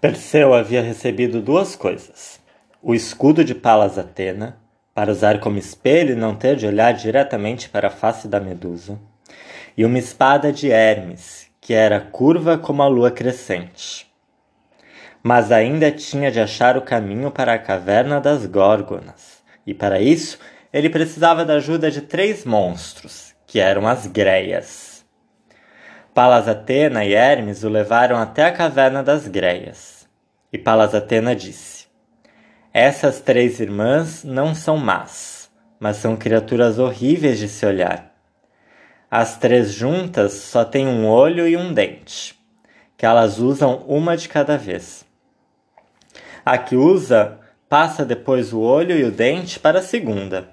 Perseu havia recebido duas coisas: o escudo de Palas Atena, para usar como espelho e não ter de olhar diretamente para a face da Medusa, e uma espada de Hermes, que era curva como a lua crescente. Mas ainda tinha de achar o caminho para a caverna das Górgonas, e para isso ele precisava da ajuda de três monstros, que eram as Greias. Palas Atena e Hermes o levaram até a caverna das Greias. E Palas Atena disse: Essas três irmãs não são más, mas são criaturas horríveis de se olhar. As três juntas só têm um olho e um dente, que elas usam uma de cada vez. A que usa passa depois o olho e o dente para a segunda,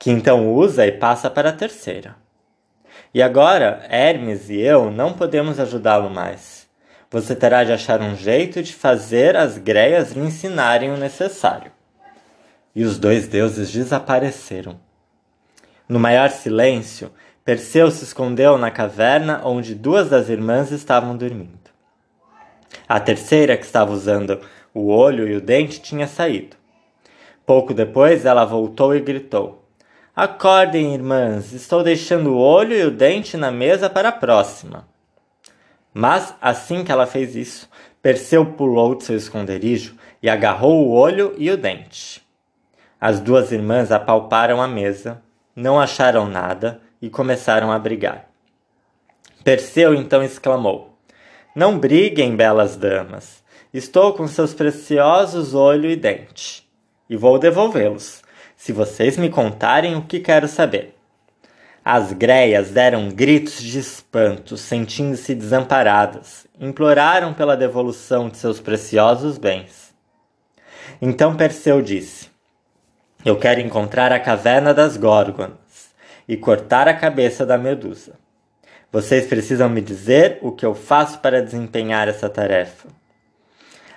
que então usa e passa para a terceira. E agora, Hermes e eu não podemos ajudá-lo mais. Você terá de achar um jeito de fazer as greias lhe ensinarem o necessário. E os dois deuses desapareceram. No maior silêncio, Perseu se escondeu na caverna onde duas das irmãs estavam dormindo. A terceira, que estava usando o olho e o dente, tinha saído. Pouco depois, ela voltou e gritou: Acordem, irmãs, estou deixando o olho e o dente na mesa para a próxima. Mas, assim que ela fez isso, Perseu pulou de seu esconderijo e agarrou o olho e o dente. As duas irmãs apalparam a mesa, não acharam nada e começaram a brigar. Perseu então exclamou: Não briguem, belas damas. Estou com seus preciosos olho e dente, e vou devolvê-los se vocês me contarem o que quero saber. As greias deram gritos de espanto, sentindo-se desamparadas, imploraram pela devolução de seus preciosos bens. Então Perseu disse: Eu quero encontrar a caverna das Górgonas e cortar a cabeça da Medusa. Vocês precisam me dizer o que eu faço para desempenhar essa tarefa.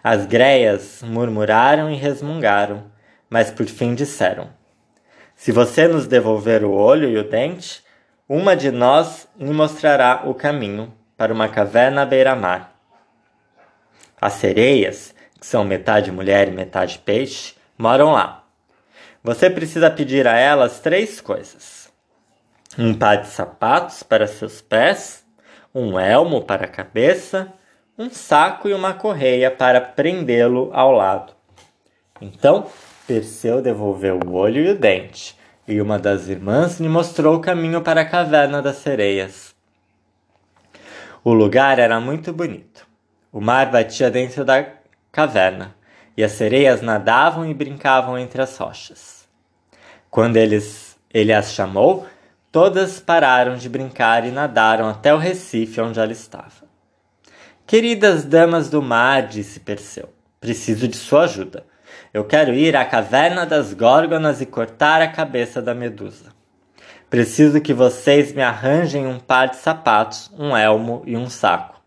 As greias murmuraram e resmungaram mas por fim disseram: Se você nos devolver o olho e o dente, uma de nós lhe mostrará o caminho para uma caverna à beira-mar. As sereias, que são metade mulher e metade peixe, moram lá. Você precisa pedir a elas três coisas: um par de sapatos para seus pés, um elmo para a cabeça, um saco e uma correia para prendê-lo ao lado. Então, Perseu devolveu o olho e o dente, e uma das irmãs lhe mostrou o caminho para a caverna das sereias. O lugar era muito bonito. O mar batia dentro da caverna, e as sereias nadavam e brincavam entre as rochas. Quando eles, ele as chamou, todas pararam de brincar e nadaram até o recife onde ela estava. Queridas damas do mar, disse Perseu, preciso de sua ajuda. Eu quero ir à caverna das Górgonas e cortar a cabeça da Medusa. Preciso que vocês me arranjem um par de sapatos, um elmo e um saco.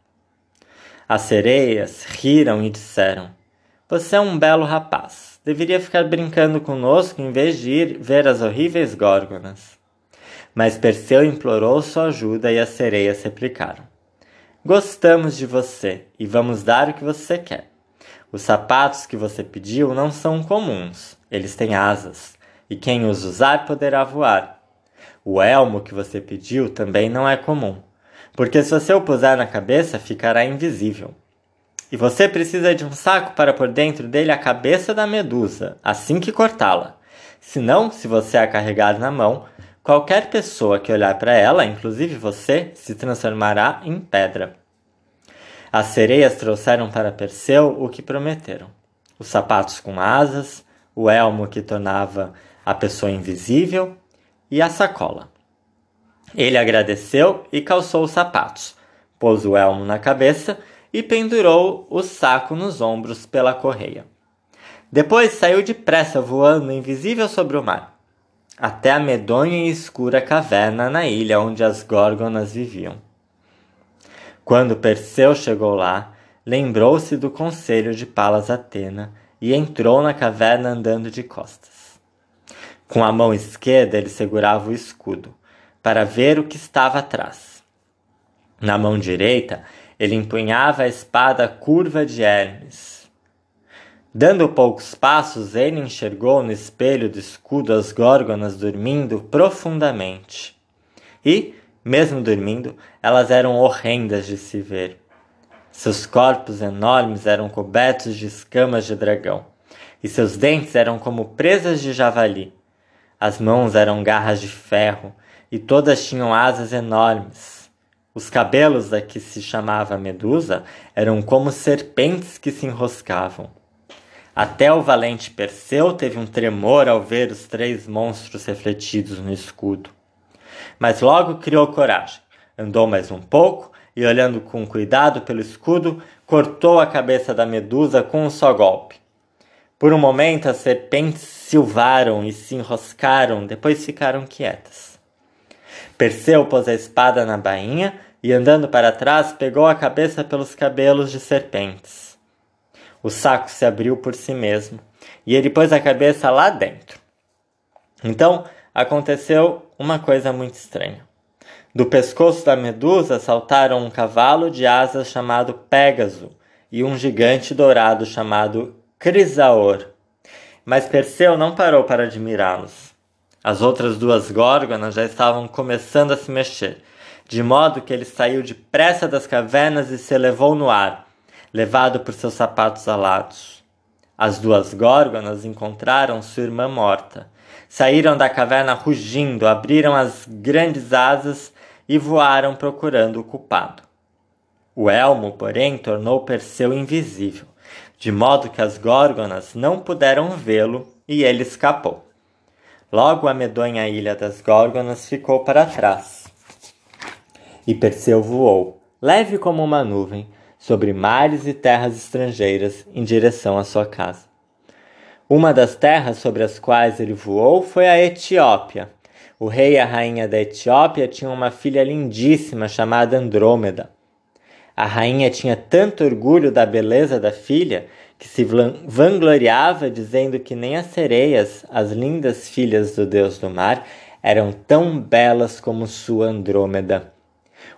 As sereias riram e disseram: Você é um belo rapaz. Deveria ficar brincando conosco em vez de ir ver as horríveis Górgonas. Mas Perseu implorou sua ajuda e as sereias replicaram: Gostamos de você e vamos dar o que você quer. Os sapatos que você pediu não são comuns, eles têm asas, e quem os usar poderá voar. O elmo que você pediu também não é comum, porque se você o puser na cabeça ficará invisível. E você precisa de um saco para pôr dentro dele a cabeça da medusa, assim que cortá-la. Senão, se você a carregar na mão, qualquer pessoa que olhar para ela, inclusive você, se transformará em pedra. As sereias trouxeram para Perseu o que prometeram: os sapatos com asas, o elmo que tornava a pessoa invisível e a sacola. Ele agradeceu e calçou os sapatos, pôs o elmo na cabeça e pendurou o saco nos ombros pela correia. Depois saiu depressa voando invisível sobre o mar, até a medonha e escura caverna na ilha onde as górgonas viviam. Quando Perseu chegou lá, lembrou-se do conselho de Palas Atena e entrou na caverna andando de costas. Com a mão esquerda ele segurava o escudo, para ver o que estava atrás. Na mão direita, ele empunhava a espada curva de Hermes. Dando poucos passos, ele enxergou no espelho do escudo as górgonas dormindo profundamente. E, mesmo dormindo, elas eram horrendas de se ver. Seus corpos enormes eram cobertos de escamas de dragão, e seus dentes eram como presas de javali. As mãos eram garras de ferro, e todas tinham asas enormes. Os cabelos da que se chamava Medusa eram como serpentes que se enroscavam. Até o valente Perseu teve um tremor ao ver os três monstros refletidos no escudo. Mas logo criou coragem, andou mais um pouco e, olhando com cuidado pelo escudo, cortou a cabeça da Medusa com um só golpe. Por um momento, as serpentes silvaram e se enroscaram, depois ficaram quietas. Perseu pôs a espada na bainha e, andando para trás, pegou a cabeça pelos cabelos de serpentes. O saco se abriu por si mesmo e ele pôs a cabeça lá dentro. Então aconteceu uma coisa muito estranha. Do pescoço da medusa saltaram um cavalo de asas chamado Pégaso e um gigante dourado chamado Crisaor. Mas Perseu não parou para admirá-los. As outras duas górgonas já estavam começando a se mexer, de modo que ele saiu depressa das cavernas e se elevou no ar, levado por seus sapatos alados. As duas górgonas encontraram sua irmã morta. Saíram da caverna rugindo, abriram as grandes asas e voaram procurando o culpado. O elmo, porém, tornou Perseu invisível, de modo que as górgonas não puderam vê-lo e ele escapou. Logo a medonha ilha das górgonas ficou para trás. E Perseu voou, leve como uma nuvem, sobre mares e terras estrangeiras em direção à sua casa. Uma das terras sobre as quais ele voou foi a Etiópia, o rei e a rainha da Etiópia tinham uma filha lindíssima chamada Andrômeda. A rainha tinha tanto orgulho da beleza da filha que se vangloriava dizendo que nem as sereias, as lindas filhas do deus do mar, eram tão belas como sua Andrômeda.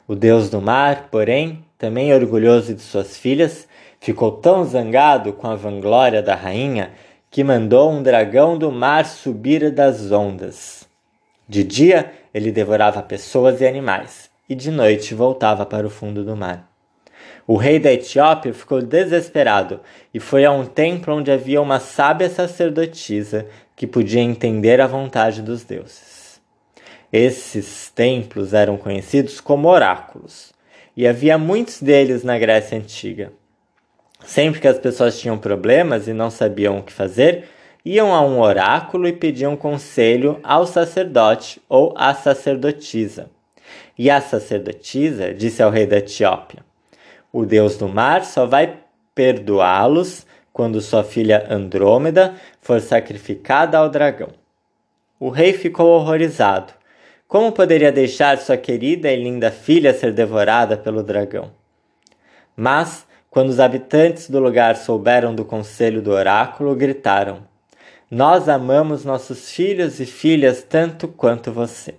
O deus do mar, porém, também orgulhoso de suas filhas, ficou tão zangado com a vanglória da rainha que mandou um dragão do mar subir das ondas. De dia ele devorava pessoas e animais, e de noite voltava para o fundo do mar. O rei da Etiópia ficou desesperado e foi a um templo onde havia uma sábia sacerdotisa que podia entender a vontade dos deuses. Esses templos eram conhecidos como oráculos, e havia muitos deles na Grécia Antiga. Sempre que as pessoas tinham problemas e não sabiam o que fazer, iam a um oráculo e pediam conselho ao sacerdote ou à sacerdotisa. E a sacerdotisa disse ao rei da Etiópia: O deus do mar só vai perdoá-los quando sua filha Andrômeda for sacrificada ao dragão. O rei ficou horrorizado. Como poderia deixar sua querida e linda filha ser devorada pelo dragão? Mas, quando os habitantes do lugar souberam do conselho do oráculo, gritaram: nós amamos nossos filhos e filhas tanto quanto você.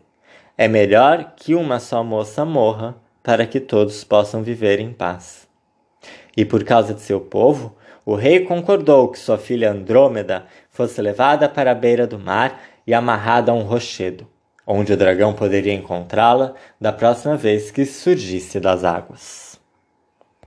É melhor que uma só moça morra para que todos possam viver em paz. E por causa de seu povo, o rei concordou que sua filha Andrômeda fosse levada para a beira do mar e amarrada a um rochedo, onde o dragão poderia encontrá-la da próxima vez que surgisse das águas.